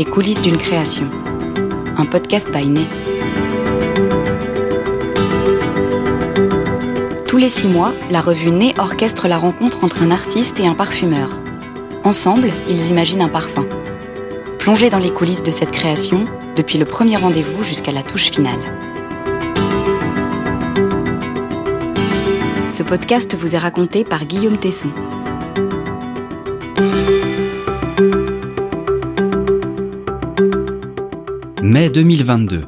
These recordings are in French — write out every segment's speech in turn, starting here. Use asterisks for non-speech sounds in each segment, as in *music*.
Les coulisses d'une création. Un podcast by. Tous les six mois, la revue Né orchestre la rencontre entre un artiste et un parfumeur. Ensemble, ils imaginent un parfum. Plongez dans les coulisses de cette création, depuis le premier rendez-vous jusqu'à la touche finale. Ce podcast vous est raconté par Guillaume Tesson. Mai 2022.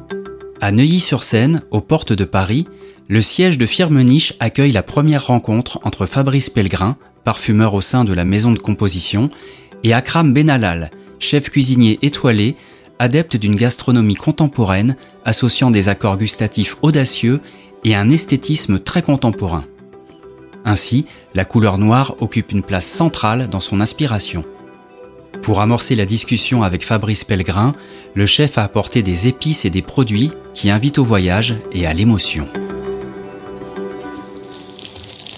À Neuilly-sur-Seine, aux portes de Paris, le siège de Firmenich accueille la première rencontre entre Fabrice Pellegrin, parfumeur au sein de la maison de composition, et Akram Benalal, chef cuisinier étoilé, adepte d'une gastronomie contemporaine associant des accords gustatifs audacieux et un esthétisme très contemporain. Ainsi, la couleur noire occupe une place centrale dans son inspiration. Pour amorcer la discussion avec Fabrice Pellegrin, le chef a apporté des épices et des produits qui invitent au voyage et à l'émotion.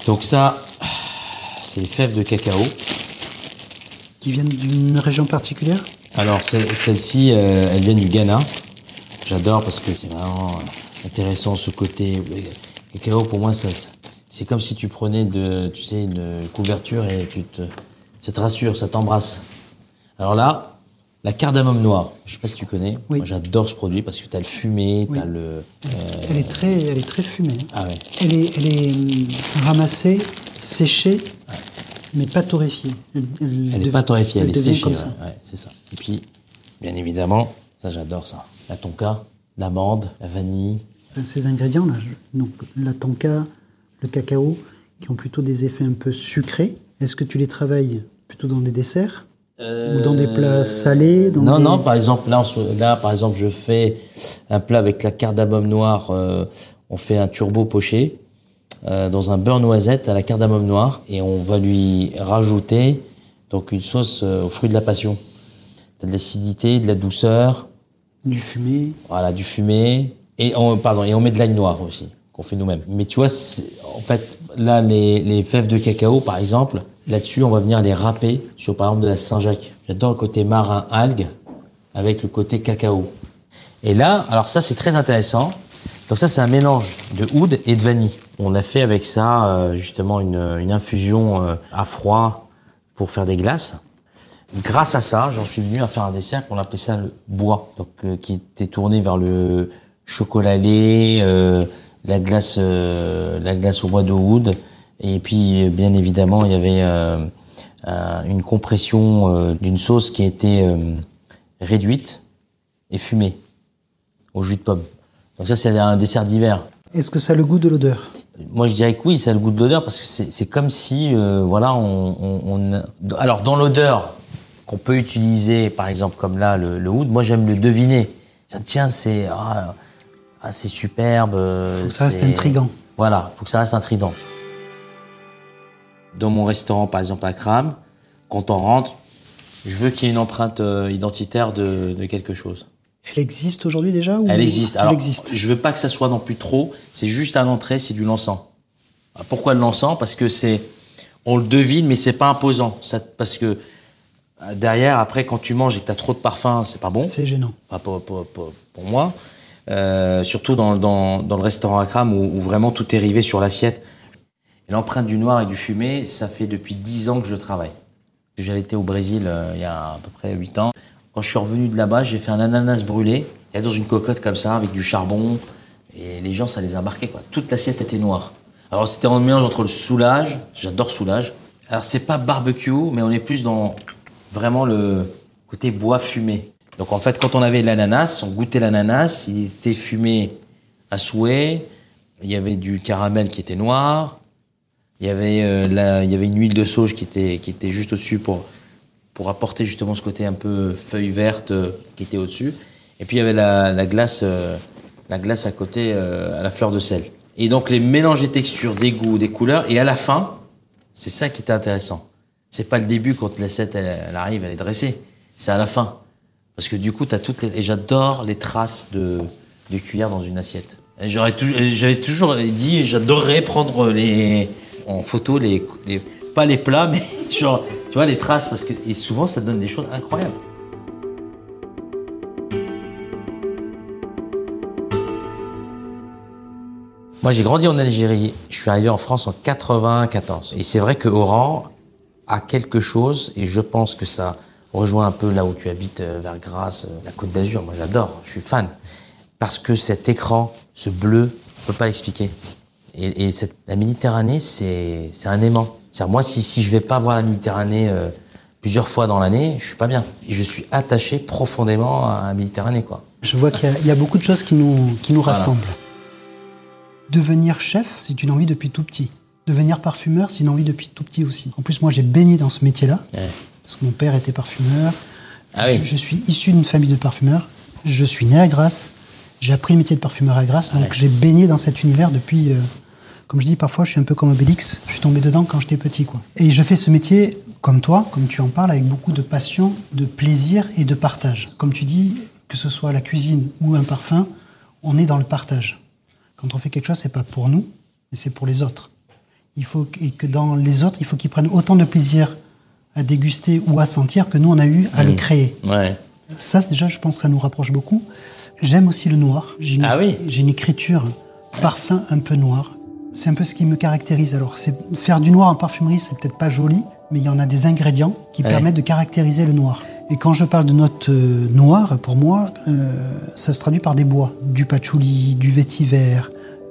Donc ça, c'est les fèves de cacao. Qui viennent d'une région particulière? Alors celle-ci, euh, elle vient du Ghana. J'adore parce que c'est vraiment intéressant ce côté. Le cacao, pour moi, ça, c'est comme si tu prenais de, tu sais, une couverture et tu te, ça te rassure, ça t'embrasse. Alors là, la cardamome noire, je sais pas si tu connais. Oui. Moi, j'adore ce produit parce que tu as le fumé, Oui. tu as le. euh, elle, est très, elle est très fumée. Ah ouais. Elle est, elle est hum, ramassée, séchée, mais pas torréfiée. Elle, Elle n'est pas torréfiée, elle, est séchée. comme ouais, ça. ouais, c'est ça. Et puis, bien évidemment, ça j'adore ça. La tonka, l'amande, la vanille. Ces ingrédients-là, donc la tonka, le cacao, qui ont plutôt des effets un peu sucrés, est-ce que tu les travailles plutôt dans des desserts? Ou dans des plats salés dans Euh, Non, des- non, par exemple, là, là, par exemple, je fais un plat avec la cardamome noire. euh, on fait un turbo poché euh, dans un beurre noisette à la cardamome noire et on va lui rajouter donc une sauce aux fruits de la passion. T'as de l'acidité, de la douceur, Du fumé voilà, du fumé et on, pardon et on met de l'ail noir aussi qu'on fait nous-mêmes. Mais tu vois, en fait, là, les, les fèves de cacao, par exemple, là-dessus, on va venir les râper sur, par exemple, de la Saint-Jacques. J'adore le côté marin algue avec le côté cacao. Et là, alors ça, c'est très intéressant. Donc ça, c'est un mélange de oud et de vanille. On a fait avec ça, euh, justement, une, une infusion euh, à froid pour faire des glaces. Grâce à ça, j'en suis venu à faire un dessert qu'on appelait ça le bois, donc euh, qui était tourné vers le chocolat lait, euh, la glace, euh, la glace au bois de oud, et puis euh, bien évidemment il y avait euh, un- une compression euh, d'une sauce qui était euh, réduite et fumée au jus de pomme. Donc ça c'est un dessert d'hiver. Est-ce que ça a le goût de l'odeur? Moi, je dirais que oui, ça a le goût de l'odeur parce que c'est comme si, euh, voilà, on, on- on- alors dans l'odeur qu'on peut utiliser, par exemple comme là le, le oud, moi j'aime le deviner. Tiens, c'est ah, ah, c'est superbe. euh, Faut que ça reste c'est- intriguant. Voilà, faut que ça reste intrigant. Dans mon restaurant, par exemple à Cram, quand on rentre, je veux qu'il y ait une empreinte euh, identitaire de, de quelque chose. Elle existe aujourd'hui déjà ou- Elle existe. Alors, Elle existe. je veux pas que ça soit non plus trop. C'est juste à l'entrée, c'est du l'encens. Ah, Pourquoi le l'encens? Parce que c'est, on le devine, mais c'est pas imposant. Ça, parce que euh, derrière, après, quand tu manges et que tu as trop de parfum, c'est pas bon. C'est gênant. Pas pour, pour- pour- pour moi. Euh, surtout dans, dans, dans le restaurant Akram où, où vraiment tout est rivé sur l'assiette. L'empreinte du noir et du fumé, ça fait depuis 10 ans que je le travaille. J'avais été au Brésil euh, il y a à peu près 8 ans. Quand je suis revenu de là-bas, j'ai fait un ananas brûlé, et dans une cocotte comme ça, avec du charbon. Et les gens, ça les a marqués. Quoi. Toute l'assiette était noire. Alors c'était un mélange entre le soulage, j'adore soulage. Alors c'est pas barbecue, mais on est plus dans vraiment le côté bois fumé. Donc en fait, quand on avait l'ananas, on goûtait l'ananas, il était fumé à souhait. Il y avait du caramel qui était noir. Il y avait, euh, la- il y avait une huile de sauge qui était, qui était juste au-dessus pour, pour apporter justement ce côté un peu feuille verte euh, qui était au-dessus. Et puis il y avait la, la glace, euh, la glace à côté, euh, à la fleur de sel. Et donc les mélanges des textures, des goûts, des couleurs. Et à la fin, c'est ça qui était intéressant. C'est pas le début quand l'assiette elle, elle arrive, elle est dressée. C'est à la fin. Parce que du coup, t'as toutes les... Et j'adore les traces de, de cuillère dans une assiette. Et J'aurais toujours, j'avais toujours dit, j'adorerais prendre les, en photo les, pas les plats, mais *laughs* genre, tu vois, les traces, parce que et souvent ça donne des choses incroyables. Moi, j'ai grandi en Algérie. Je suis arrivé en France en 94. Et c'est vrai que Oran a quelque chose, et je pense que ça rejoint un peu là où tu habites, euh, vers Grasse, euh, la Côte d'Azur. Moi, j'adore. Je suis fan. Parce que cet écran, ce bleu, on peut pas l'expliquer. Et, et cette- la Méditerranée, c'est un aimant. Moi, si, si je vais pas voir la Méditerranée euh, plusieurs fois dans l'année, je suis pas bien. Je suis attaché profondément à la Méditerranée, quoi. Je vois qu'il y a- il y, a beaucoup de choses qui nous, qui nous Voilà. rassemblent. Devenir chef, c'est une envie depuis tout petit. Devenir parfumeur, c'est une envie depuis tout petit aussi. En plus, moi, j'ai baigné dans ce métier-là, Ouais. parce que mon père était parfumeur. Ah oui. je, je suis issu d'une famille de parfumeurs. Je suis né à Grasse. J'ai appris le métier de parfumeur à Grasse. Donc, Ouais. j'ai baigné dans cet univers depuis. euh, comme je dis parfois, je suis un peu comme Obélix. Je suis tombé dedans quand j'étais petit. Quoi. Et je fais ce métier comme toi, comme tu en parles, avec beaucoup de passion, de plaisir et de partage. Comme tu dis, que ce soit la cuisine ou un parfum, on est dans le partage. Quand on fait quelque chose, c'est pas pour nous, mais c'est pour les autres. Il faut et que dans les autres, il faut qu'ils prennent autant de plaisir à déguster ou à sentir que nous on a eu à le créer. Ouais. Ça, déjà, je pense que ça nous rapproche beaucoup. J'aime aussi le noir. J'ai une, Ah oui J'ai une écriture parfum un peu noir. C'est un peu ce qui me caractérise. Alors, c'est faire du noir en parfumerie, c'est peut-être pas joli, mais il y en a des ingrédients qui Ouais. permettent de caractériser le noir. Et quand je parle de notes euh, noires, pour moi, euh, ça se traduit par des bois, du patchouli, du vétiver,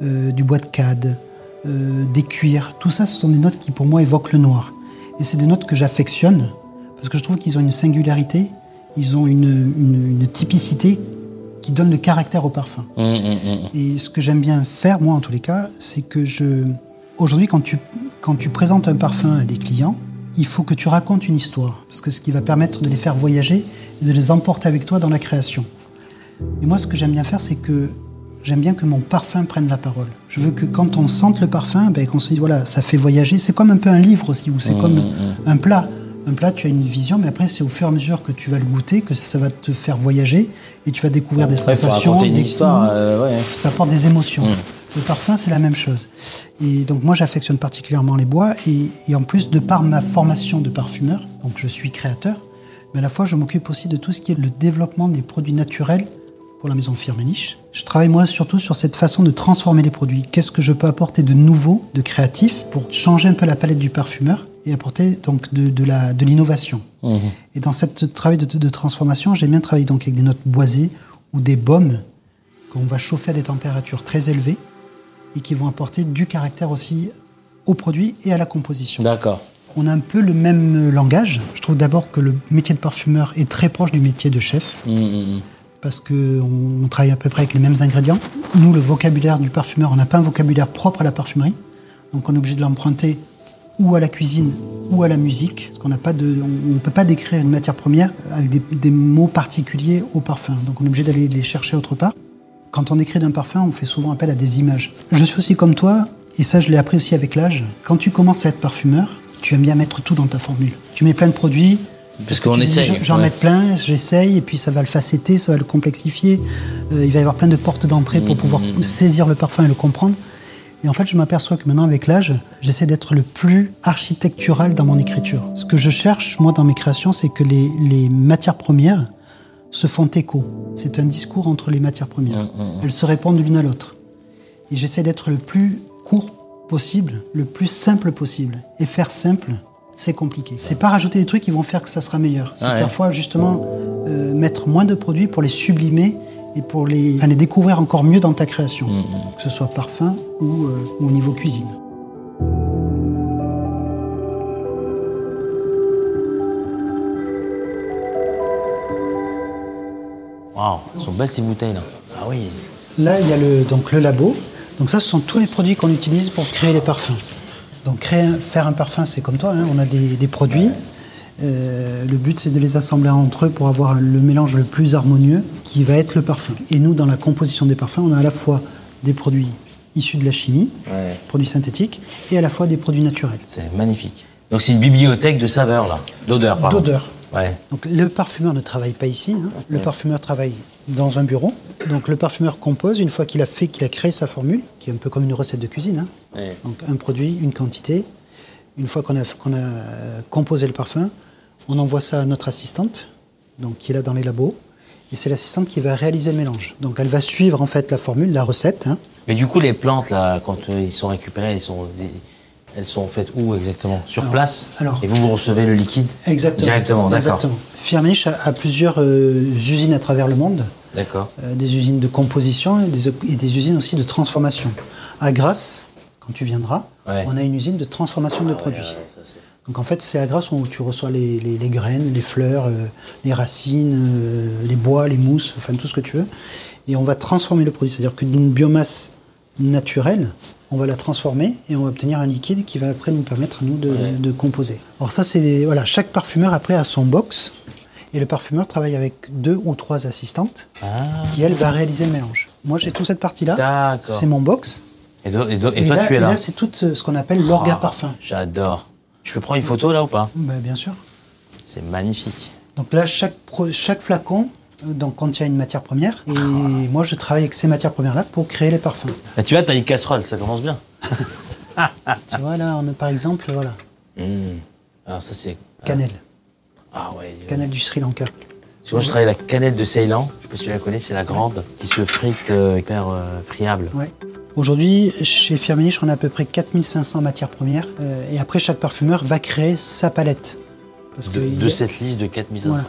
euh, du bois de cade, des cuirs. Tout ça, ce sont des notes qui, pour moi, évoquent le noir. Et c'est des notes que j'affectionne parce que je trouve qu'ils ont une singularité, ils ont une, une- une typicité qui donne le caractère au parfum. Hum, hum, hum. Et ce que j'aime bien faire, moi en tous les cas, c'est que je. Aujourd'hui, quand tu, quand tu présentes un parfum à des clients, il faut que tu racontes une histoire. Parce que ce qui va permettre de les faire voyager et de les emporter avec toi dans la création. Et moi, ce que j'aime bien faire, c'est que j'aime bien que mon parfum prenne la parole. Je veux que quand on sente le parfum, ben, qu'on se dise, voilà, ça fait voyager. C'est comme un peu un livre aussi, ou c'est comme un plat. Un plat, tu as une vision, mais après, c'est au fur et à mesure que tu vas le goûter que ça va te faire voyager et tu vas découvrir des Après, sensations. raconter une des histoire, euh, ouais. Ça apporte des émotions. Mm. Le parfum, c'est la même chose. Et donc, moi, j'affectionne particulièrement les bois. Et, et en plus, de par ma formation de parfumeur, donc je suis créateur, mais à la fois, je m'occupe aussi de tout ce qui est le développement des produits naturels pour la maison Firmenich. Je travaille, moi, surtout sur cette façon de transformer les produits. Qu'est-ce que je peux apporter de nouveau, de créatif, pour changer un peu la palette du parfumeur et apporter donc de, de l'innovation. Mhm. Et dans ce travail de, de transformation, j'aime bien travailler donc avec des notes boisées ou des baumes qu'on va chauffer à des températures très élevées et qui vont apporter du caractère aussi au produit et à la composition. D'accord. On a un peu le même langage. Je trouve d'abord que le métier de parfumeur est très proche du métier de chef hum, hum. parce qu'on travaille à peu près avec les mêmes ingrédients. Nous, le vocabulaire du parfumeur, on n'a pas un vocabulaire propre à la parfumerie, donc on est obligé de l'emprunter ou à la cuisine ou à la musique, parce qu'on ne peut pas décrire une matière première avec des, des mots particuliers au parfum, donc on est obligé d'aller les chercher autre part. Quand on écrit d'un parfum, on fait souvent appel à des images. Je suis aussi comme toi, et ça je l'ai appris aussi avec l'âge. Quand tu commences à être parfumeur, tu aimes bien mettre tout dans ta formule. Tu mets plein de produits, Parce qu'on essaye. j'en- ouais. mets plein, j'essaye, et puis ça va le facetter, ça va le complexifier. Euh, il va y avoir plein de portes d'entrée Mmh, pour pouvoir saisir le parfum et le comprendre. Et en fait, je m'aperçois que maintenant, avec l'âge, j'essaie d'être le plus architectural dans mon écriture. Ce que je cherche, moi, dans mes créations, c'est que les, les matières premières se font écho. C'est un discours entre les matières premières. Mmh, mmh. Elles se répondent l'une à l'autre. Et j'essaie d'être le plus court possible, le plus simple possible. Et faire simple, c'est compliqué. C'est pas rajouter des trucs qui vont faire que ça sera meilleur. C'est Ah ouais. parfois justement euh, mettre moins de produits pour les sublimer et pour les, enfin, les découvrir encore mieux dans ta création, Mmh, que ce soit parfum ou, euh, ou au niveau cuisine. Waouh, elles sont belles ces bouteilles là. Ah oui. Là, il y a le, donc, le labo. Donc ça, ce sont tous les produits qu'on utilise pour créer les parfums. Donc créer, un- faire un parfum, c'est comme toi, hein, on a des, des produits. Euh, le but, c'est de les assembler entre eux pour avoir le mélange le plus harmonieux qui va être le parfum. Et nous, dans la composition des parfums, on a à la fois des produits issus de la chimie, Ouais. produits synthétiques, et à la fois des produits naturels. C'est magnifique. Donc c'est une bibliothèque de saveurs là. D'odeurs, pardon. D'odeurs. Ouais. Donc le parfumeur ne travaille pas ici. hein. Le parfumeur travaille dans un bureau. Donc le parfumeur compose une fois qu'il a fait, qu'il a créé sa formule, qui est un peu comme une recette de cuisine. hein. Ouais. Donc un produit, une quantité. Une fois qu'on a, qu'on a composé le parfum, on envoie ça à notre assistante, donc qui est là dans les labos. Et c'est l'assistante qui va réaliser le mélange. Donc elle va suivre en fait la formule, la recette. hein. Mais du coup, les plantes, là, quand euh, ils sont récupérés, elles sont, elles sont faites où exactement? Sur Alors- place? alors- Et vous, vous recevez le liquide? Exactement. Directement, d'accord. Firmenich a, a plusieurs euh, usines à travers le monde, D'accord. euh, des usines de composition et des, et des usines aussi de transformation. À Grasse, quand tu viendras, Ouais. on a une usine de transformation de produits. Donc en fait, c'est à Grasse où tu reçois les, les- les graines, les fleurs, euh, les racines, euh, les bois, les mousses, enfin tout ce que tu veux. Et on va transformer le produit. C'est-à-dire que d'une biomasse naturelle, on va la transformer et on va obtenir un liquide qui va après nous permettre, nous, de, de composer. Alors ça, c'est... Voilà, chaque parfumeur après a son box. Et le parfumeur travaille avec deux ou trois assistantes qui, elles, va réaliser le mélange. Moi, j'ai toute cette partie-là. D'accord. C'est mon box. Et, do- et do- et Et, toi, là, tu es et là là, c'est tout euh, ce qu'on appelle l'orga Ah, parfum. J'adore. Je peux prendre une photo là ou pas Ben, bien sûr. C'est magnifique. Donc là, chaque, pro- chaque flacon euh, donc, contient une matière première. Et moi, je travaille avec ces matières premières-là pour créer les parfums. Bah, tu vois, t'as une casserole, ça commence bien. *laughs* tu vois, là, on a par exemple, voilà, Mmh. Alors ça, c'est... cannelle. Ah ouais. Cannelle du Sri Lanka. Tu vois, je travaille la cannelle de Ceylan. Je sais pas si tu la connais, c'est la grande qui se frite euh, hyper euh, friable. Ouais. Aujourd'hui, chez Firmenich, on a à peu près 4500 matières premières. euh, et après, chaque parfumeur va créer sa palette. Parce De, que de a- cette liste de 4500. Voilà.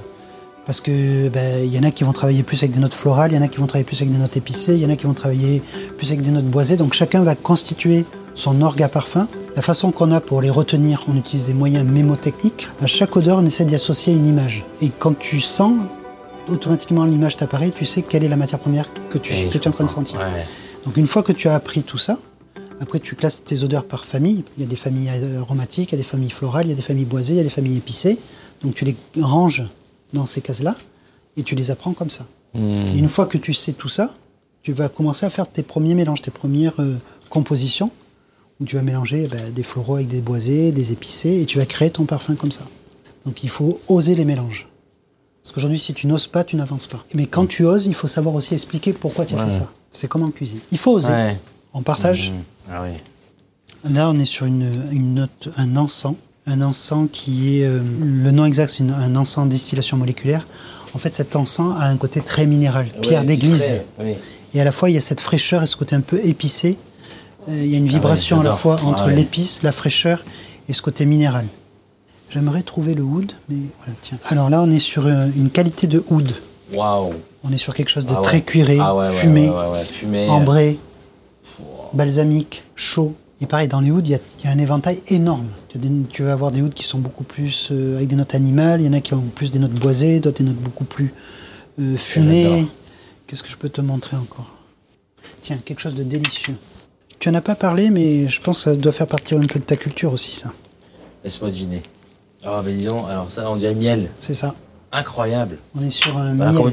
Parce que ben, il y en a qui vont travailler plus avec des notes florales, il y en a qui vont travailler plus avec des notes épicées, il y en a qui vont travailler plus avec des notes boisées. Donc chacun va constituer son orga parfum. La façon qu'on a pour les retenir, on utilise des moyens mémotechniques. À chaque odeur, on essaie d'y associer une image. Et quand tu sens, automatiquement l'image t'apparaît, tu sais quelle est la matière première que tu, que es en train de sentir. Ouais. Donc une fois que tu as appris tout ça, après tu classes tes odeurs par famille. Il y a des familles aromatiques, il y a des familles florales, il y a des familles boisées, il y a des familles épicées. Donc tu les ranges dans ces cases-là et tu les apprends comme ça. Mmh. Et une fois que tu sais tout ça, tu vas commencer à faire tes premiers mélanges, tes premières euh, compositions, où tu vas mélanger ben, des floraux avec des boisés, des épicés, et tu vas créer ton parfum comme ça. Donc il faut oser les mélanges. Parce qu'aujourd'hui, si tu n'oses pas, tu n'avances pas. Mais quand tu oses, il faut savoir aussi expliquer pourquoi tu as Ouais. fait ça. C'est comme en cuisine. Il faut oser. Ouais. On partage. Mmh. Ah oui. Là, on est sur une, une note, un encens. Un encens qui est. euh, le nom exact, c'est un encens distillation moléculaire. En fait, cet encens a un côté très minéral, pierre Ouais, d'église. oui. Et à la fois, il y a cette fraîcheur et ce côté un peu épicé. Euh, il y a une vibration à la fois Ah entre ouais. l'épice, la fraîcheur et ce côté minéral. J'aimerais trouver le oud, mais voilà, tiens. Alors là, on est sur euh, une qualité de oud. Waouh. On est sur quelque chose de Ah très cuiré, Ah ouais, fumé. Fumé. ambré, balsamique, chaud. Et pareil, dans les ouds, il y, a- il y a un éventail énorme. Tu, as des- tu vas avoir des ouds qui sont beaucoup plus euh, avec des notes animales, il y en a qui ont plus des notes boisées, d'autres des notes beaucoup plus euh, fumées. Qu'est-ce que je peux te montrer encore? Tiens, quelque chose de délicieux. Tu en as pas parlé, mais je pense que ça doit faire partie un peu de ta culture aussi, ça. Laisse-moi deviner. Ah, mais dis donc, alors ça, on dirait miel. C'est ça. Incroyable. On est sur un Voilà, miel,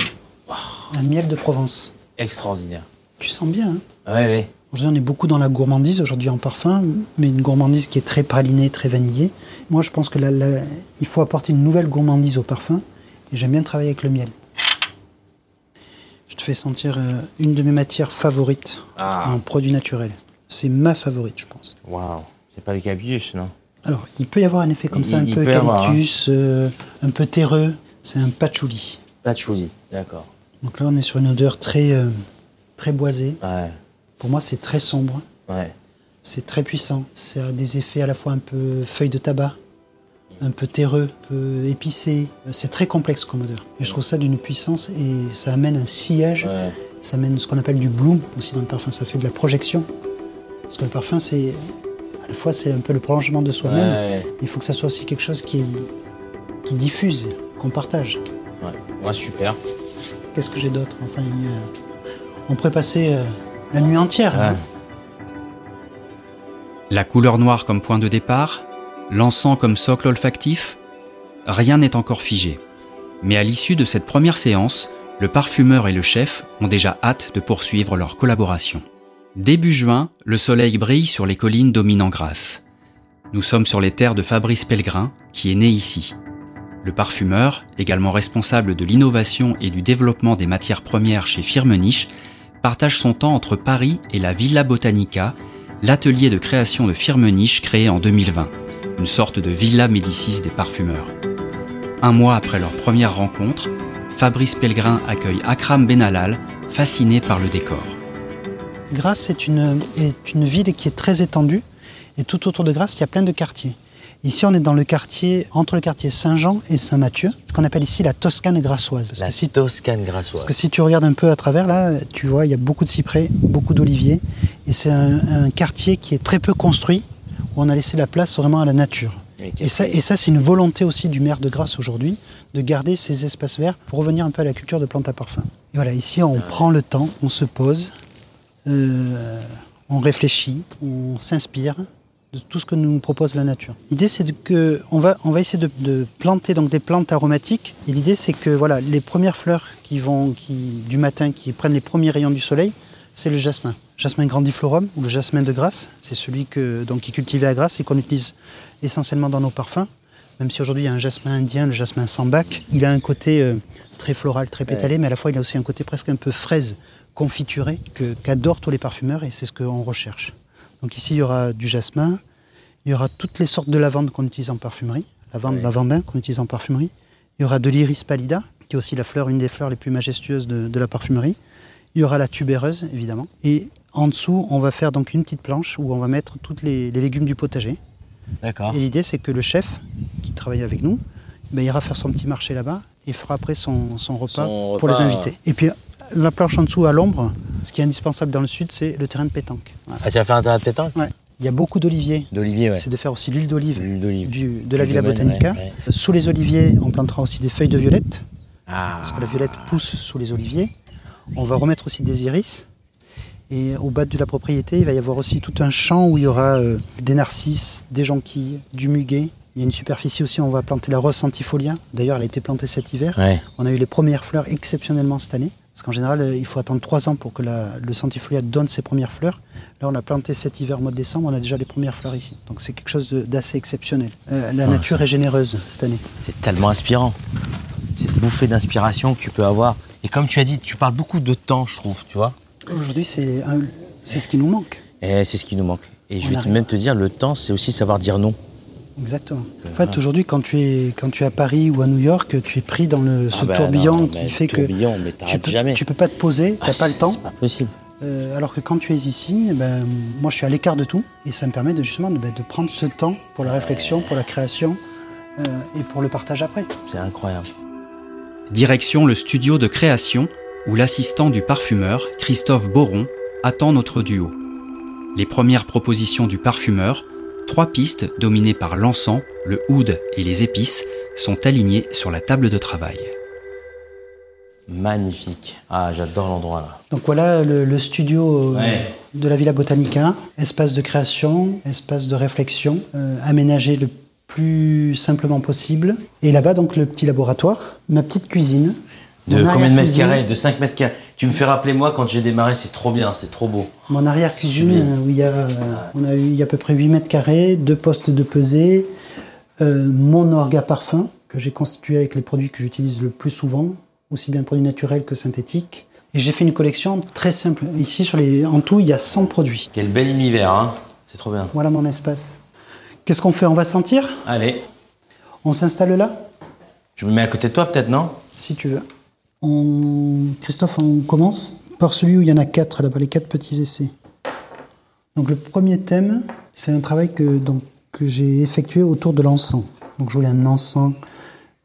comme- un miel de Provence. Extraordinaire. Tu sens bien, hein? Ouais, ouais. Aujourd'hui, on est beaucoup dans la gourmandise aujourd'hui en parfum, mais une gourmandise qui est très pralinée, très vanillée. Moi, je pense que la- la- il faut apporter une nouvelle gourmandise au parfum, et j'aime bien travailler avec le miel. Je te fais sentir euh, une de mes matières favorites Ah. en produit naturel. C'est ma favorite, je pense. Waouh. C'est pas le cabius, non? Alors, il peut y avoir un effet comme Il- ça, un peu avoir, hein. eucalyptus, euh, un peu terreux. C'est un patchouli. Patchouli. D'accord. Donc là, on est sur une odeur très, euh, très boisée. Ouais. Pour moi, c'est très sombre. Ouais. C'est très puissant. Ça a des effets à la fois un peu feuille de tabac, un peu terreux, un peu épicé. C'est très complexe comme odeur. Et je trouve ça d'une puissance et ça amène un sillage. Ouais. Ça amène ce qu'on appelle du bloom aussi dans le parfum. Ça fait de la projection. Parce que le parfum, c'est à la fois c'est un peu le prolongement de soi-même. Il faut que ça soit aussi quelque chose qui, qui diffuse, qu'on partage. Ouais. Ouais, super. Qu'est-ce que j'ai d'autre Enfin, a- on pourrait passer euh, la nuit entière. Hein. La couleur noire comme point de départ, l'encens comme socle olfactif, rien n'est encore figé. Mais à l'issue de cette première séance, le parfumeur et le chef ont déjà hâte de poursuivre leur collaboration. Début juin, le soleil brille sur les collines dominant Grasse. Nous sommes sur les terres de Fabrice Pellegrin, qui est né ici. Le parfumeur, également responsable de l'innovation et du développement des matières premières chez Firmenich, partage son temps entre Paris et la Villa Botanica, l'atelier de création de Firmenich créé en 2020, une sorte de Villa Médicis des parfumeurs. Un mois après leur première rencontre, Fabrice Pellegrin accueille Akram Benalal, fasciné par le décor. Grasse est une, est une ville qui est très étendue. Et tout autour de Grasse, il y a plein de quartiers. Ici, on est dans le quartier, entre le quartier Saint-Jean et Saint-Mathieu, ce qu'on appelle ici la Toscane grassoise. Parce La que si- Toscane grassoise. Parce que si tu regardes un peu à travers, là, tu vois, il y a beaucoup de cyprès, beaucoup d'oliviers. Et c'est un, un quartier qui est très peu construit, où on a laissé la place vraiment à la nature. Et ça, et ça c'est une volonté aussi du maire de Grasse aujourd'hui, de garder ces espaces verts pour revenir un peu à la culture de plantes à parfum. Et voilà, ici, on prend le temps, on se pose, euh, on réfléchit, on s'inspire de tout ce que nous propose la nature. L'idée, c'est de que on va, on va essayer de, de planter donc des plantes aromatiques. Et l'idée, c'est que voilà, les premières fleurs qui vont, qui, du matin, qui prennent les premiers rayons du soleil, c'est le jasmin. Jasmin grandiflorum ou le jasmin de Grasse, c'est celui que, donc, qui est cultivé à Grasse et qu'on utilise essentiellement dans nos parfums. Même si aujourd'hui il y a un jasmin indien, le jasmin sambac, il a un côté euh, très floral, très pétalé, mais à la fois il a aussi un côté presque un peu fraise, confituré, que- qu'adorent tous les parfumeurs et c'est ce qu'on recherche. Donc ici il y aura du jasmin, il y aura toutes les sortes de lavande qu'on utilise en parfumerie, lavande, lavandin qu'on utilise en parfumerie. Il y aura de l'iris pallida, qui est aussi la fleur, une des fleurs les plus majestueuses de, de la parfumerie. Il y aura la tubéreuse, évidemment. Et en dessous, on va faire donc une petite planche où on va mettre tous les, les légumes du potager. D'accord. Et l'idée, c'est que le chef qui travaille avec nous, ben, ira faire son petit marché là-bas et fera après son, son repas Son pour les invités. Et puis, la planche en dessous, à l'ombre, ce qui est indispensable dans le sud, c'est le terrain de pétanque. Voilà. Ah, tu vas faire un terrain de pétanque Ouais. Il y a beaucoup d'oliviers. D'olivier, ouais. C'est de faire aussi l'huile d'olive de la Villa domaine, Botanica. ouais, Sous les oliviers, on plantera aussi des feuilles de violette, Ah. parce que la violette pousse sous les oliviers. On va remettre aussi des iris. Et au bas de la propriété, il va y avoir aussi tout un champ où il y aura euh, des narcisses, des jonquilles, du muguet. Il y a une superficie aussi, on va planter la rose centifolia. D'ailleurs, elle a été plantée cet hiver. Ouais. On a eu les premières fleurs exceptionnellement cette année. Parce qu'en général, euh, il faut attendre trois ans pour que la- le centifolia donne ses premières fleurs. Là, on a planté cet hiver au mois de décembre, on a déjà les premières fleurs ici. Donc c'est quelque chose d'assez exceptionnel. Euh, la nature est généreuse cette année. C'est tellement inspirant. Cette bouffée d'inspiration que tu peux avoir. Et comme tu as dit, tu parles beaucoup de temps, je trouve, tu vois. Aujourd'hui, c'est ce qui nous manque. Et c'est ce qui nous manque. Et je vais arrive. même te dire, le temps, c'est aussi savoir dire non. Exactement. En fait, aujourd'hui, quand tu es quand tu es à Paris ou à New York, tu es pris dans le, ce Ah bah tourbillon non, qui mais fait tourbillon, mais que tu t'arrêtes peux, jamais. tu peux pas te poser, Ah, t'as pas le temps. C'est pas possible. Euh, alors que quand tu es ici, eh ben, moi, je suis à l'écart de tout, et ça me permet de justement de, ben, de prendre ce temps pour la réflexion, pour la création euh, et pour le partage après. C'est incroyable. Direction le studio de création où l'assistant du parfumeur, Christophe Boron, attend notre duo. Les premières propositions du parfumeur, trois pistes dominées par l'encens, le oud et les épices, sont alignées sur la table de travail. Magnifique. Ah, j'adore l'endroit là. Donc voilà le, le studio euh, Ouais. de la Villa Botanica, espace de création, espace de réflexion, euh, aménagé le plus simplement possible. Et là-bas, donc le petit laboratoire, ma petite cuisine. De combien de mètres carrés? De 5 mètres carrés. Tu me fais rappeler moi quand j'ai démarré, c'est trop bien, c'est trop beau. Mon arrière-cuisine, euh, où il y a, euh, on a eu il y a à peu près 8 mètres carrés, deux postes de pesée, euh, mon orga parfum, que j'ai constitué avec les produits que j'utilise le plus souvent, aussi bien produits naturels que synthétiques. Et j'ai fait une collection très simple. Ici, sur les, en tout, il y a 100 produits. Quel bel univers, hein C'est trop bien. Voilà mon espace. Qu'est-ce qu'on fait? On va sentir? Allez, On s'installe là? Je me mets à côté de toi peut-être, non? Si tu veux. Christophe, on commence par celui où il y en a quatre là-bas, les quatre petits essais. Donc le premier thème, c'est un travail que, j'ai effectué autour de l'encens. Donc je voulais un encens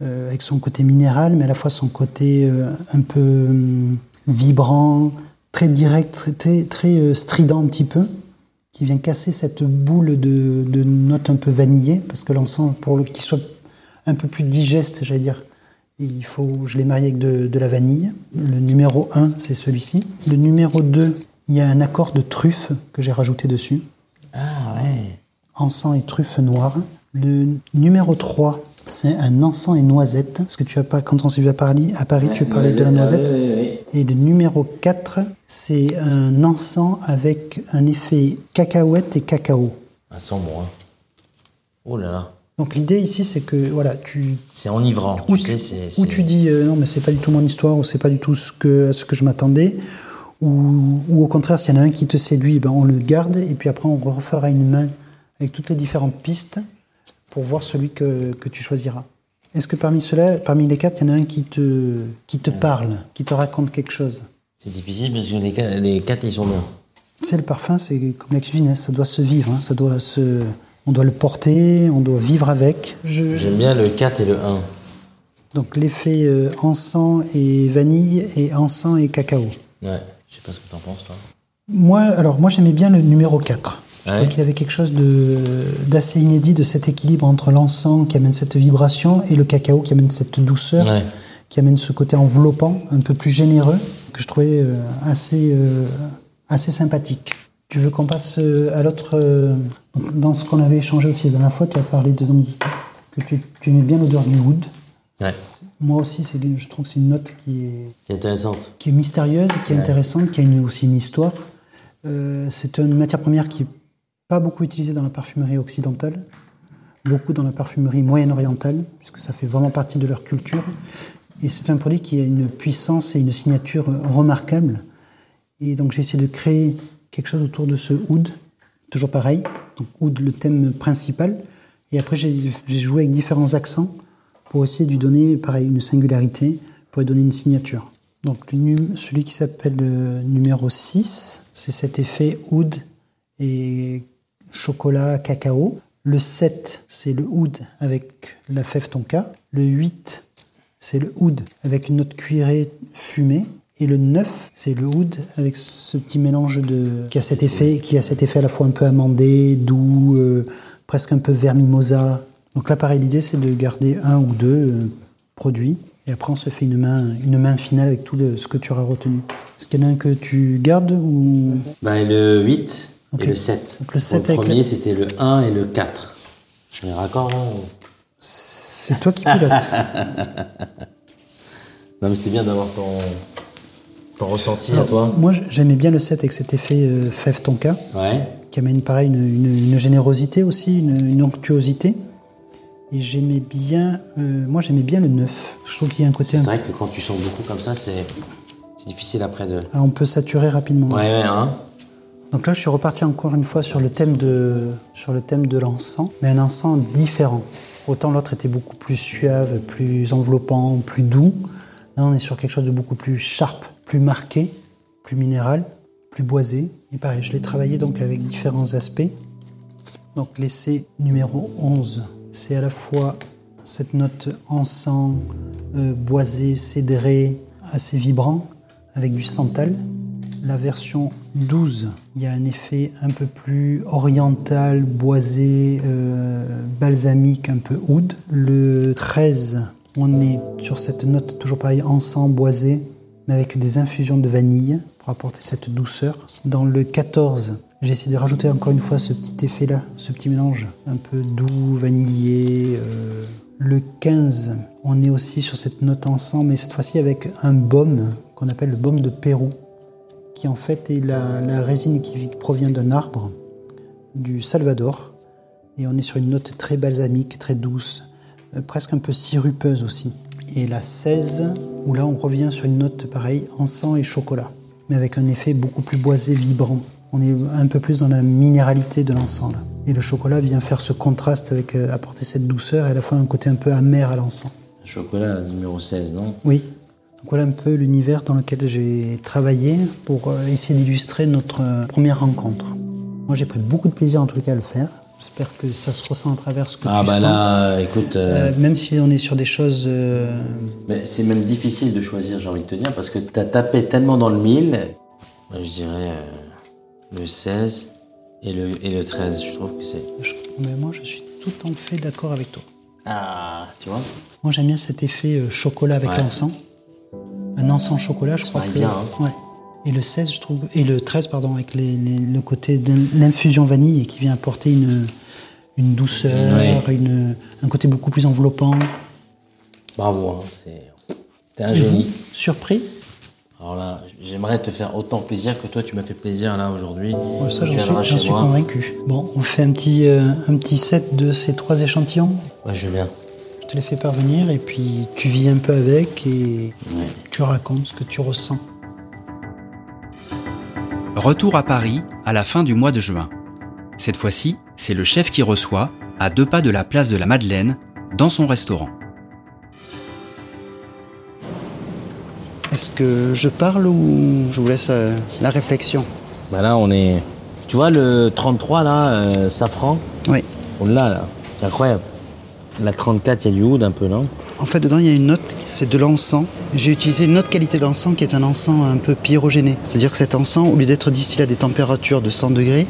euh, avec son côté minéral, mais à la fois son côté euh, un peu hum, vibrant, très direct, très, très, très, euh, strident un petit peu, qui vient casser cette boule de, de notes un peu vanillées, parce que l'encens, pour le- qu'il soit un peu plus digeste, j'allais dire, il faut, je l'ai marié avec de, de la vanille. Le numéro 1, c'est celui-ci. Le numéro 2, il y a un accord de truffe que j'ai rajouté dessus. Ah ouais. Encens et truffe noire. Le numéro 3, c'est un encens et noisette. Parce que tu as pas, quand on s'est vu à Paris, à Paris tu parlais de la noisette. Et le numéro 4, c'est un encens avec un effet cacahuète et cacao. Ça sent bon, hein. Oh là là. Donc l'idée ici, c'est que voilà, tu, C'est enivrant, Ou tu, c'est... ou c'est- tu dis euh, non mais c'est pas du tout mon histoire ou c'est pas du tout ce que ce que je m'attendais ou, ou au contraire s'il y en a un qui te séduit ben on le garde et puis après on refera une main avec toutes les différentes pistes pour voir celui que, que tu choisiras. Est-ce que parmi ceux-là, parmi les quatre, il y en a un qui te qui te parle, qui te raconte quelque chose? C'est difficile parce que les, quatre, ils sont bons. Tu sais, le parfum, c'est comme la cuisine, hein, ça doit se vivre, hein, ça doit se... on doit le porter, on doit vivre avec. Je- J'aime bien le 4 et le 1. Donc l'effet euh, encens et vanille et encens et cacao. Ouais. Je sais pas ce que t'en penses, toi. Moi, alors moi j'aimais bien le numéro 4. Je Ouais. trouvais qu'il avait quelque chose de d'assez inédit de cet équilibre entre l'encens qui amène cette vibration et le cacao qui amène cette douceur, Ouais. qui amène ce côté enveloppant, un peu plus généreux, que je trouvais euh, assez euh, assez sympathique. Tu veux qu'on passe euh, à l'autre euh, Dans ce qu'on avait échangé aussi la dernière fois, tu as parlé de, que tu, tu aimais bien l'odeur du wood. Ouais. Moi aussi, c'est, je trouve que c'est une note qui est C'est intéressante. qui est mystérieuse, qui est intéressante, qui a une- aussi une histoire. Euh, c'est une matière première qui n'est pas beaucoup utilisée dans la parfumerie occidentale, beaucoup dans la parfumerie moyen-orientale, puisque ça fait vraiment partie de leur culture. Et c'est un produit qui a une puissance et une signature remarquables. Et donc j'ai essayé de créer quelque chose autour de ce oud, toujours pareil. Donc oud, le thème principal. Et après j'ai joué avec différents accents pour essayer de lui donner, pareil, une singularité, pour lui donner une signature. Donc celui qui s'appelle le numéro 6, c'est cet effet oud et chocolat cacao. Le 7, c'est le oud avec la fève tonka. Le 8, c'est le oud avec une note cuirée fumée. Et le 9, c'est le oud avec ce petit mélange de qui a cet effet, qui a cet effet à la fois un peu amandé, doux, euh, presque un peu vert mimosa. Donc là, pareil, l'idée c'est de garder un ou deux euh, produits et après on se fait une main, une main finale avec tout le- ce que tu auras retenu. Est-ce qu'il y en a un que tu gardes ou? Bah, le 8 Ok. et le 7. Donc le Pour 7 avec premier, le- c'était le 1 et le 4. On est raccord, hein c'est toi qui pilotes *laughs* Non, mais c'est bien d'avoir ton, ton ressenti à toi. Moi, j'aimais bien le 7 avec cet effet euh, fève tonka. Ouais. qui amène pareil une, une- une générosité aussi, une, une onctuosité. Et j'aimais bien, euh, moi j'aimais bien le 9. Je trouve qu'il y a un côté, C'est vrai que quand tu sens beaucoup comme ça, c'est c'est difficile après de. ah, on peut saturer rapidement. Ouais, ouais, hein. Donc là, je suis reparti encore une fois sur le thème de, sur le thème de l'encens, mais un encens différent. Autant l'autre était beaucoup plus suave, plus enveloppant, plus doux. Là, on est sur quelque chose de beaucoup plus sharp, plus marqué, plus minéral, plus boisé. Et pareil, je l'ai travaillé donc avec différents aspects. Donc l'essai numéro 11, c'est à la fois cette note encens, euh, boisé, cédré, assez vibrant, avec du santal. La version 12, il y a un effet un peu plus oriental, boisé, euh, balsamique, un peu oud. Le 13, on est sur cette note toujours pareil, encens, boisé, mais avec des infusions de vanille pour apporter cette douceur. Dans le 14, j'ai essayé de rajouter encore une fois ce petit effet-là, ce petit mélange un peu doux, vanillé. euh. Le 15, on est aussi sur cette note encens, mais cette fois-ci avec un baume qu'on appelle le baume de Pérou, qui en fait est la, la résine qui provient d'un arbre du Salvador. Et on est sur une note très balsamique, très douce, euh, presque un peu sirupeuse aussi. Et la 16, où là on revient sur une note pareille, encens et chocolat, mais avec un effet beaucoup plus boisé, vibrant. On est un peu plus dans la minéralité de l'encens là. Et le chocolat vient faire ce contraste avec euh, apporter cette douceur et à la fois un côté un peu amer à l'encens. Chocolat numéro 16, non? Oui. Donc voilà un peu l'univers dans lequel j'ai travaillé pour euh, essayer d'illustrer notre euh, première rencontre. Moi j'ai pris beaucoup de plaisir en tout cas à le faire. J'espère que ça se ressent à travers ce que Ah tu bah sens. là, écoute, euh, Euh, même si on est sur des choses... euh, mais c'est même difficile de choisir, j'ai envie de te dire, parce que t'as tapé tellement dans le mille. Moi, je dirais euh, le 16 et le, et le 13. Je trouve que c'est. mais moi je suis tout en fait d'accord avec toi. Ah, tu vois Moi j'aime bien cet effet chocolat avec Ouais. l'encens. Un encens chocolat, je crois marie que... bien, hein. Ouais. Et le 16, je trouve... Et le 13, pardon, avec les- les- le côté de l'infusion vanille qui vient apporter une, une douceur, Ouais. une, un côté beaucoup plus enveloppant. Bravo, hein, c'est. T'es un génie. surpris? Alors là, j'aimerais te faire autant plaisir que toi, tu m'as fait plaisir là aujourd'hui. Ouais, Ça, j'en suis, convaincu. Bon, on fait un petit, euh, un petit set de ces trois échantillons. Ouais, je viens. Je te les fais parvenir et puis tu vis un peu avec et Ouais. tu racontes ce que tu ressens. Retour à Paris à la fin du mois de juin. Cette fois-ci, c'est le chef qui reçoit, à deux pas de la place de la Madeleine, dans son restaurant. Est-ce que je parle ou je vous laisse euh, la réflexion? Bah là, on est. Tu vois le 33 là, euh, safran? Oui. On l'a là. C'est incroyable. La 34, il y a du oud un peu, non? En fait, dedans, il y a une note, c'est de l'encens. J'ai utilisé une autre qualité d'encens qui est un encens un peu pyrogéné. C'est-à-dire que cet encens, au lieu d'être distillé à des températures de 100 degrés,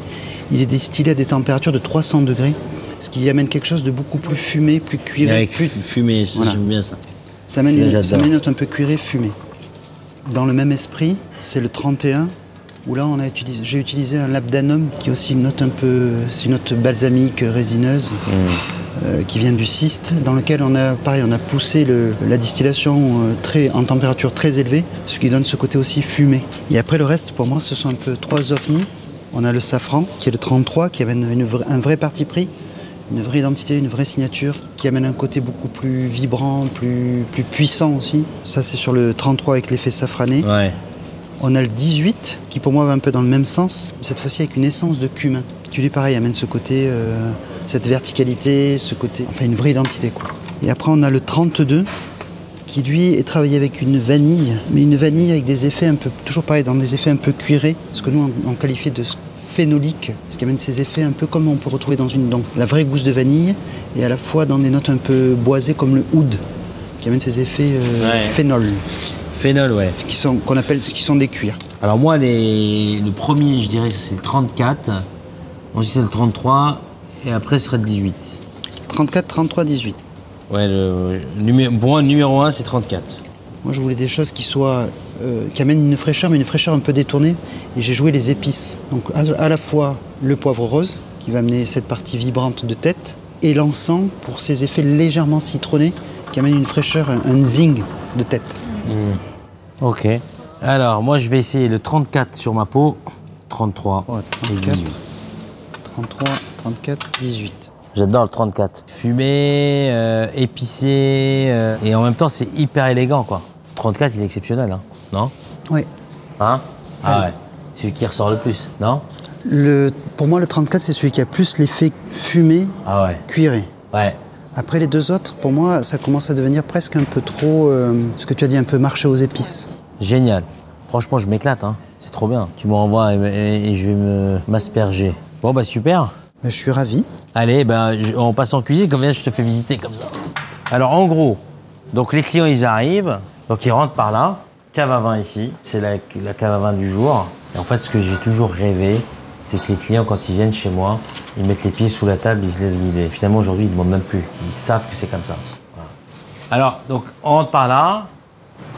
il est distillé à des températures de 300 degrés. Ce qui amène quelque chose de beaucoup plus fumé, plus cuiré. Avec plus... Voilà. j'aime bien ça. Ça amène, Celui-là, une, ça j'adore. amène une note un peu cuirée, fumée. Dans le même esprit, c'est le 31, où là, on a utilisé, j'ai utilisé un labdanum, qui est aussi une note un peu, c'est une note balsamique, résineuse, euh, qui vient du cyste, dans lequel on a, pareil, on a poussé le- la distillation euh, très, en température très élevée, ce qui donne ce côté aussi fumé. Et après, le reste, pour moi, ce sont un peu trois ovnis. On a le safran, qui est le 33, qui amène une un vrai parti pris une vraie identité, une vraie signature qui amène un côté beaucoup plus vibrant, plus, plus puissant aussi. Ça, c'est sur le 33 avec l'effet safrané. Ouais. On a le 18 qui, pour moi, va un peu dans le même sens, cette fois-ci avec une essence de cumin. Qui, lui, pareil, amène ce côté, euh, cette verticalité, ce côté, enfin, une vraie identité, quoi. Et après, on a le 32 qui, lui, est travaillé avec une vanille, mais une vanille avec des effets un peu, toujours pareil, dans des effets un peu cuirés, ce que nous, on, on qualifie de phénolique, ce qui amène ces effets un peu comme on peut retrouver dans une donc la vraie gousse de vanille et à la fois dans des notes un peu boisées comme le oud qui amène ces effets euh, Ouais. phénol Phénol, ouais. qui sont qu'on appelle qui sont des cuirs. Alors moi, les... le premier, je dirais, c'est le 34. Ensuite, c'est le 33. Et après, ce serait le 18. 34, 33, 18. Ouais, le, le numé- pour moi, le numéro 1, c'est 34. Moi je voulais des choses qui soient euh, qui amènent une fraîcheur mais une fraîcheur un peu détournée et j'ai joué les épices. Donc à, à la fois le poivre rose qui va amener cette partie vibrante de tête et l'encens pour ses effets légèrement citronnés qui amènent une fraîcheur, un, un zing de tête. Ok. Alors, moi, je vais essayer le 34 sur ma peau. 33 Oh, et 34, 18. 33, 34, 18. J'adore le 34. Fumé, euh, épicé, euh, et en même temps, c'est hyper élégant, quoi. 34, il est exceptionnel, hein Non? Oui. Hein? Ah ouais. Celui qui ressort le plus, non? Le, pour moi, le 34, c'est celui qui a plus l'effet fumé, Ah ouais. cuiré. Ouais. Après les deux autres, pour moi, ça commence à devenir presque un peu trop, euh, ce que tu as dit, un peu marché aux épices. Génial. Franchement, je m'éclate, hein. C'est trop bien. Tu m'envoies et, et- et je vais me m'asperger. Bon, bah super. Ben, je suis ravi. Allez, ben, je- on passe en cuisine, comme ça, je te fais visiter comme ça? Alors, en gros, donc les clients, ils arrivent, donc ils rentrent par là, cave à vin ici, c'est la, la cave à vin du jour. Et en fait, ce que j'ai toujours rêvé, c'est que les clients, quand ils viennent chez moi, ils mettent les pieds sous la table, ils se laissent guider. Finalement, aujourd'hui, ils ne demandent même plus. Ils savent que c'est comme ça. Voilà. Alors, donc, on rentre par là,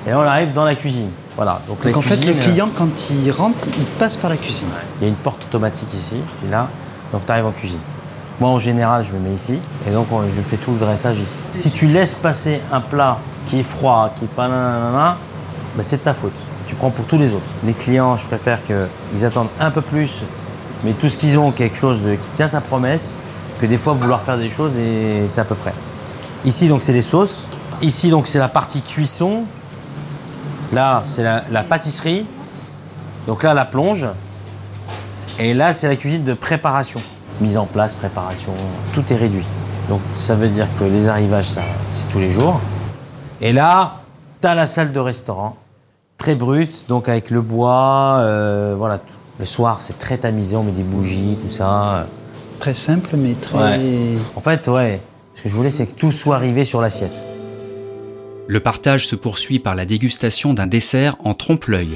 et on arrive dans la cuisine. Voilà. Donc, en fait, le cuisine, client, quand il rentre, il passe par la cuisine. il y a une porte automatique ici, et là, donc tu arrives en cuisine. Moi, en général, je me mets ici, et donc on- je fais tout le dressage ici. Si tu laisses passer un plat qui est froid, qui est pas nanana, bah, c'est de ta faute. Tu prends pour tous les autres. Les clients, je préfère qu'ils attendent un peu plus, mais tout ce qu'ils ont, quelque chose qui tient sa promesse, que des fois vouloir faire des choses et c'est à peu près. Ici, donc, c'est les sauces. Ici, donc, c'est la partie cuisson. Là, c'est la, pâtisserie. Donc là, la plonge. Et là, c'est la cuisine de préparation. Mise en place, préparation, tout est réduit. Donc ça veut dire que les arrivages, c'est tous les jours. Et là, tu as la salle de restaurant, très brute, donc avec le bois, euh, voilà. tout. Le soir, c'est très tamisé, on met des bougies, tout ça. Très simple, mais très. Ouais. En fait, ouais, ce que je voulais, c'est que tout soit arrivé sur l'assiette. Le partage se poursuit par la dégustation d'un dessert en trompe-l'œil.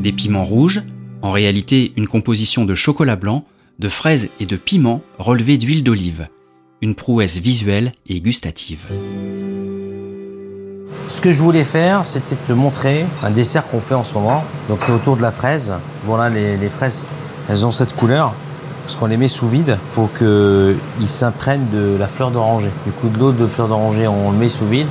Des piments rouges, en réalité une composition de chocolat blanc, de fraises et de piments relevés d'huile d'olive. Une prouesse visuelle et gustative. Ce que je voulais faire, c'était de te montrer un dessert qu'on fait en ce moment. Donc c'est autour de la fraise. Bon là, les, les fraises, elles ont cette couleur parce qu'on les met sous vide pour qu'ils s'imprègnent de la fleur d'oranger. Du coup, de l'eau de fleur d'oranger, on le met sous vide.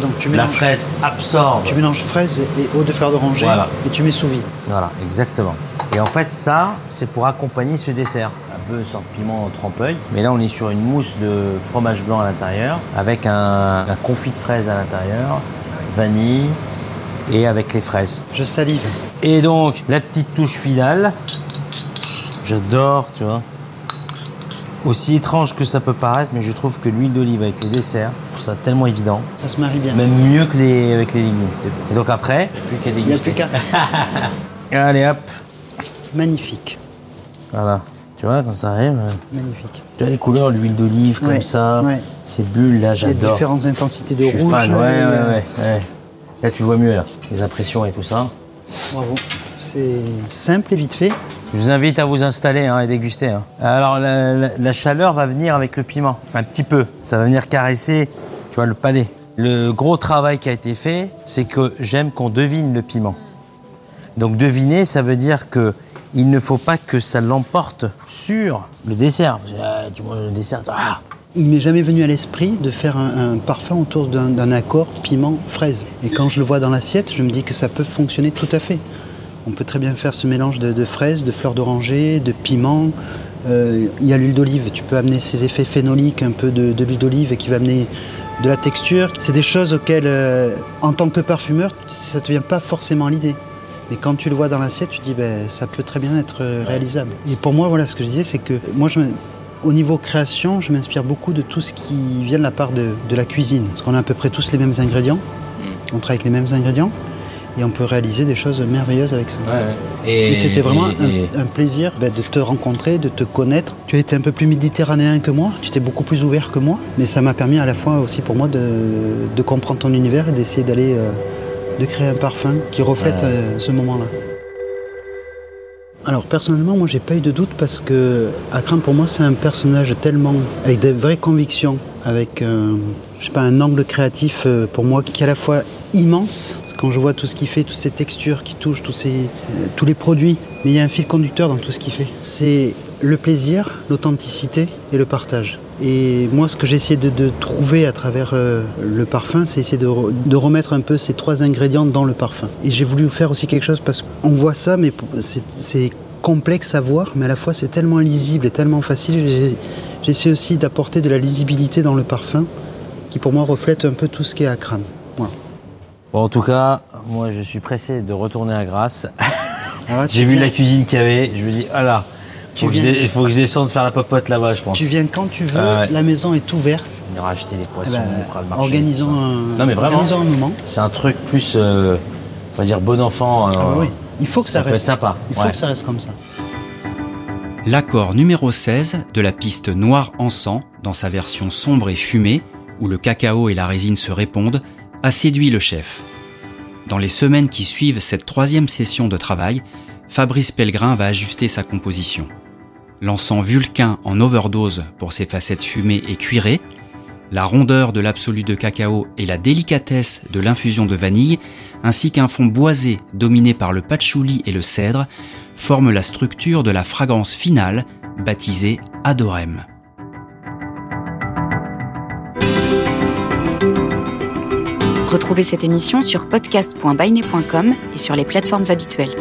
Donc tu La mélanges, fraise absorbe. tu mélanges fraises et eau de fleur d'oranger Voilà. et tu mets sous vide. Voilà, exactement. Et en fait, ça, c'est pour accompagner ce dessert. Un peu sans piment trempe-l'œil. Mais là, on est sur une mousse de fromage blanc à l'intérieur, avec un, un confit de fraises à l'intérieur, vanille et avec les fraises. Je salive. Et donc, la petite touche finale. J'adore, tu vois. Aussi étrange que ça peut paraître, mais je trouve que l'huile d'olive avec les desserts, je trouve ça tellement évident. Ça se marie bien. Même mieux que les, avec les légumes. Et donc après, il n'y a plus qu'à Il n'y a plus déguster. qu'à. *laughs* Allez hop, magnifique. Voilà. Tu vois, quand ça arrive, euh, Magnifique. tu vois les couleurs, l'huile d'olive comme ça, ouais. ces bulles là, Les j'adore. différentes intensités de Je suis rouge. fan, ouais, ouais, euh, ouais, ouais. Là, tu vois mieux, là, les impressions et tout ça. Bravo. C'est simple et vite fait. Je vous invite à vous installer hein, et déguster. hein. Alors, la, la- la chaleur va venir avec le piment, un petit peu. Ça va venir caresser, tu vois, le palais. Le gros travail qui a été fait, c'est que j'aime qu'on devine le piment. Donc, deviner, ça veut dire que il ne faut pas que ça l'emporte sur le dessert. Ah, tu manges le dessert, ah, Il m'est jamais venu à l'esprit de faire un, parfum autour d'un accord piment-fraise. Et quand je le vois dans l'assiette, je me dis que ça peut fonctionner tout à fait. On peut très bien faire ce mélange de, fraises, de fleurs d'oranger, de piment. Euh, Il y a l'huile d'olive. Tu peux amener ces effets phénoliques, un peu de, l'huile d'olive qui va amener de la texture. C'est des choses auxquelles, euh, en tant que parfumeur, ça ne te vient pas forcément l'idée. Mais quand tu le vois dans l'assiette, tu te dis ben, ça peut très bien être euh, réalisable. Et pour moi, voilà, ce que je disais, c'est que moi, je me- au niveau création, je m'inspire beaucoup de tout ce qui vient de la part de, de la cuisine. Parce qu'on a à peu près tous les mêmes ingrédients. On travaille avec les mêmes ingrédients. Et on peut réaliser des choses merveilleuses avec ça. Et, Et c'était vraiment et- un, et- un plaisir ben, de te rencontrer, de te connaître. Tu as été un peu plus méditerranéen que moi, tu étais beaucoup plus ouvert que moi, mais ça m'a permis à la fois aussi pour moi de, de comprendre ton univers et d'essayer d'aller, euh, de créer un parfum qui reflète Ouais. euh, ce moment-là. Alors personnellement, moi j'ai pas eu de doute parce que Akram pour moi c'est un personnage tellement avec des vraies convictions, avec un, je sais pas un angle créatif euh, pour moi qui est à la fois immense. Quand je vois tout ce qu'il fait, toutes ces textures qui touchent, tous ces, euh, tous les produits, mais il y a un fil conducteur dans tout ce qu'il fait. C'est le plaisir, l'authenticité et le partage. Et moi, ce que j'ai essayé de, de trouver à travers euh, le parfum, c'est essayer de, re- de remettre un peu ces trois ingrédients dans le parfum. Et j'ai voulu faire aussi quelque chose parce qu'on voit ça, mais c'est- complexe à voir, mais à la fois c'est tellement lisible et tellement facile. J'ai- essayé aussi d'apporter de la lisibilité dans le parfum, qui pour moi reflète un peu tout ce qui est à crâne. Voilà. Bon, en tout cas, moi, je suis pressé de retourner à Grasse. *laughs* Tu J'ai vu la cuisine qu'il y avait, je me dis, ah là, faut que je faut que je descende faire la popote là-bas, je pense. Tu viens quand tu veux, Ah ouais. la maison est ouverte. On ira acheter des Eh poissons, ben, on fera le marché. organisons, un, Non, mais vraiment. organisons un moment. C'est un truc plus, euh, on va dire, bon enfant. euh, Ah oui. Il faut que ça, ça peut reste être sympa, Il faut ouais. que ça reste comme ça. L'accord numéro 16 de la piste Noir Encens, dans sa version sombre et fumée, où le cacao et la résine se répondent, a séduit le chef. Dans les semaines qui suivent cette troisième session de travail, Fabrice Pellegrin va ajuster sa composition. L'encens vulcain en overdose pour ses facettes fumées et cuirées, la rondeur de l'absolu de cacao et la délicatesse de l'infusion de vanille, ainsi qu'un fond boisé dominé par le patchouli et le cèdre, forment la structure de la fragrance finale, baptisée Adorem. Retrouvez cette émission sur podcast.bainet.com et sur les plateformes habituelles.